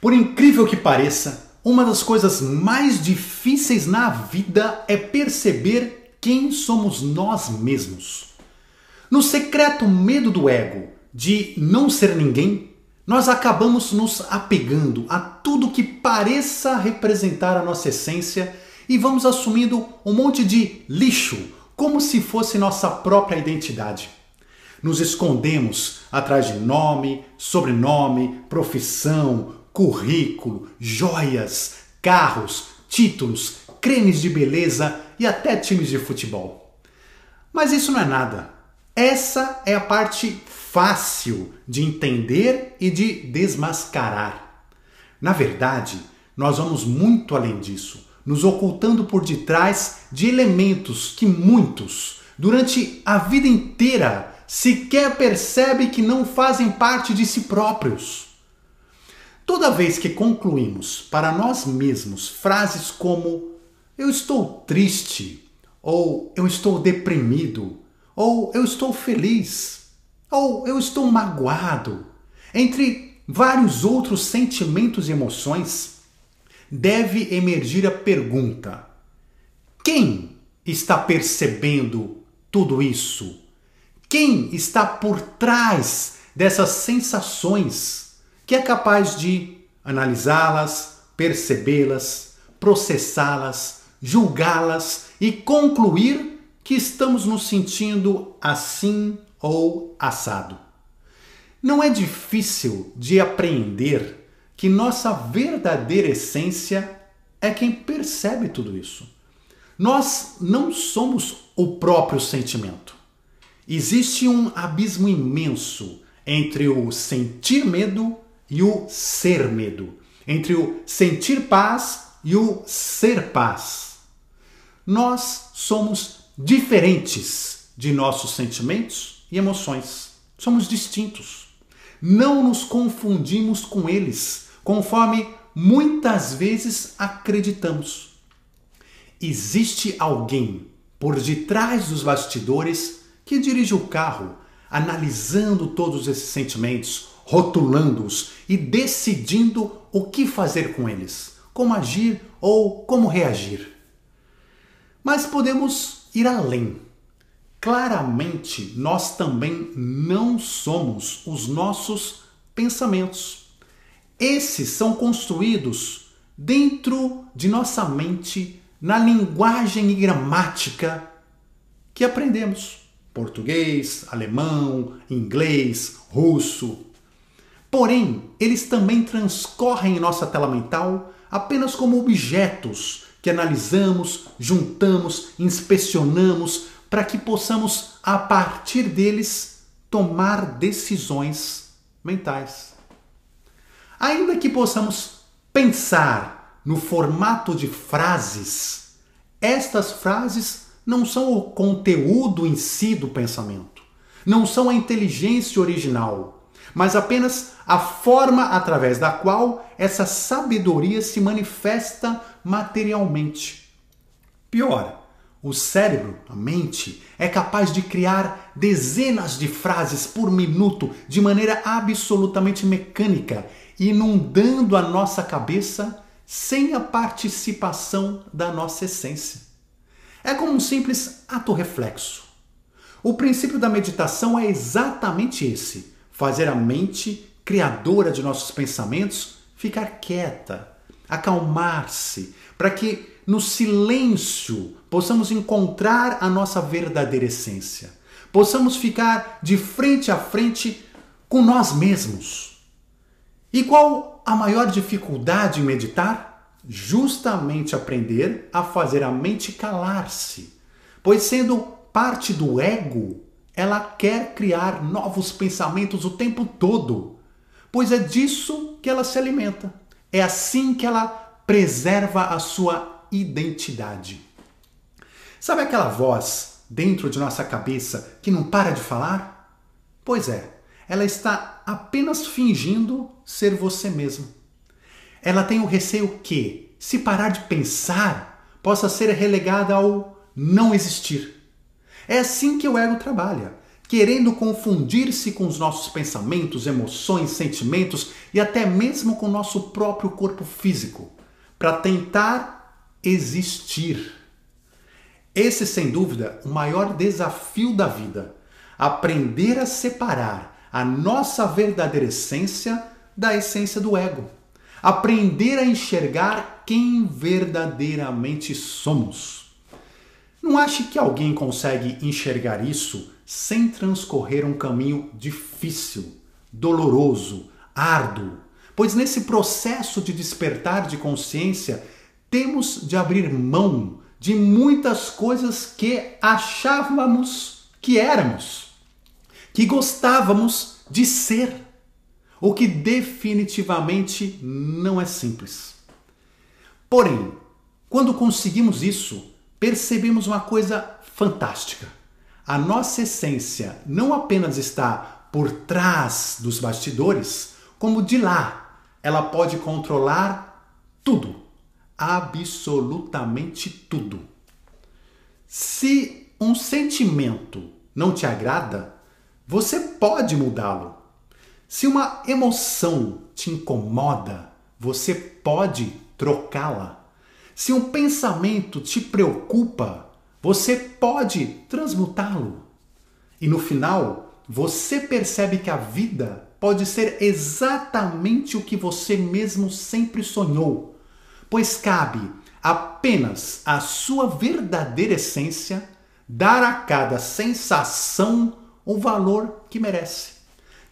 Por incrível que pareça, uma das coisas mais difíceis na vida é perceber quem somos nós mesmos. No secreto medo do ego de não ser ninguém, nós acabamos nos apegando a tudo que pareça representar a nossa essência e vamos assumindo um monte de lixo como se fosse nossa própria identidade. Nos escondemos atrás de nome, sobrenome, profissão, currículo, joias, carros, títulos, cremes de beleza e até times de futebol. Mas isso não é nada. Essa é a parte fácil de entender e de desmascarar. Na verdade, nós vamos muito além disso, nos ocultando por detrás de elementos que muitos, durante a vida inteira, sequer percebem que não fazem parte de si próprios. Toda vez que concluímos para nós mesmos frases como eu estou triste, ou eu estou deprimido, ou eu estou feliz, ou eu estou magoado, entre vários outros sentimentos e emoções, deve emergir a pergunta: quem está percebendo tudo isso? Quem está por trás dessas sensações? Que é capaz de analisá-las, percebê-las, processá-las, julgá-las e concluir que estamos nos sentindo assim ou assado. Não é difícil de apreender que nossa verdadeira essência é quem percebe tudo isso. Nós não somos o próprio sentimento. Existe um abismo imenso entre o sentir medo e o ser medo, entre o sentir paz e o ser paz. Nós somos diferentes de nossos sentimentos e emoções. Somos distintos. Não nos confundimos com eles, conforme muitas vezes acreditamos. Existe alguém por detrás dos bastidores que dirige o carro, analisando todos esses sentimentos, rotulando-os e decidindo o que fazer com eles, como agir ou como reagir. Mas podemos ir além. Claramente, nós também não somos os nossos pensamentos. Esses são construídos dentro de nossa mente, na linguagem e gramática que aprendemos: português, alemão, inglês, russo, Porém, eles também transcorrem em nossa tela mental apenas como objetos que analisamos, juntamos, inspecionamos para que possamos, a partir deles, tomar decisões mentais. Ainda que possamos pensar no formato de frases, estas frases não são o conteúdo em si do pensamento, não são a inteligência original mas apenas a forma através da qual essa sabedoria se manifesta materialmente. Pior, o cérebro, a mente, é capaz de criar dezenas de frases por minuto de maneira absolutamente mecânica, inundando a nossa cabeça sem a participação da nossa essência. É como um simples ato reflexo. O princípio da meditação é exatamente esse fazer a mente criadora de nossos pensamentos ficar quieta, acalmar-se, para que no silêncio possamos encontrar a nossa verdadeira essência, possamos ficar de frente a frente com nós mesmos. E qual a maior dificuldade em meditar? Justamente aprender a fazer a mente calar-se, pois sendo parte do ego, ela quer criar novos pensamentos o tempo todo, pois é disso que ela se alimenta. É assim que ela preserva a sua identidade. Sabe aquela voz dentro de nossa cabeça que não para de falar? Pois é, ela está apenas fingindo ser você mesmo. Ela tem o receio que, se parar de pensar, possa ser relegada ao não existir. É assim que o ego trabalha, querendo confundir-se com os nossos pensamentos, emoções, sentimentos e até mesmo com o nosso próprio corpo físico, para tentar existir. Esse, sem dúvida, o maior desafio da vida: aprender a separar a nossa verdadeira essência da essência do ego. Aprender a enxergar quem verdadeiramente somos. Não ache que alguém consegue enxergar isso sem transcorrer um caminho difícil, doloroso, árduo, pois nesse processo de despertar de consciência temos de abrir mão de muitas coisas que achávamos que éramos, que gostávamos de ser, o que definitivamente não é simples. Porém, quando conseguimos isso, percebemos uma coisa fantástica. A nossa essência não apenas está por trás dos bastidores, como de lá ela pode controlar tudo absolutamente tudo. Se um sentimento não te agrada, você pode mudá-lo. Se uma emoção te incomoda, você pode trocá-la. Se um pensamento te preocupa, você pode transmutá-lo. E no final, você percebe que a vida pode ser exatamente o que você mesmo sempre sonhou pois cabe apenas à sua verdadeira essência dar a cada sensação o valor que merece.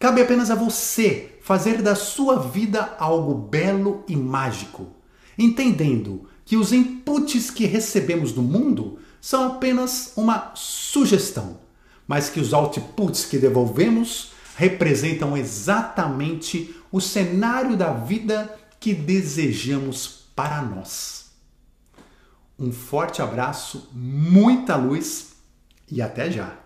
Cabe apenas a você fazer da sua vida algo belo e mágico, entendendo que os inputs que recebemos do mundo são apenas uma sugestão, mas que os outputs que devolvemos representam exatamente o cenário da vida que desejamos para nós. Um forte abraço, muita luz e até já!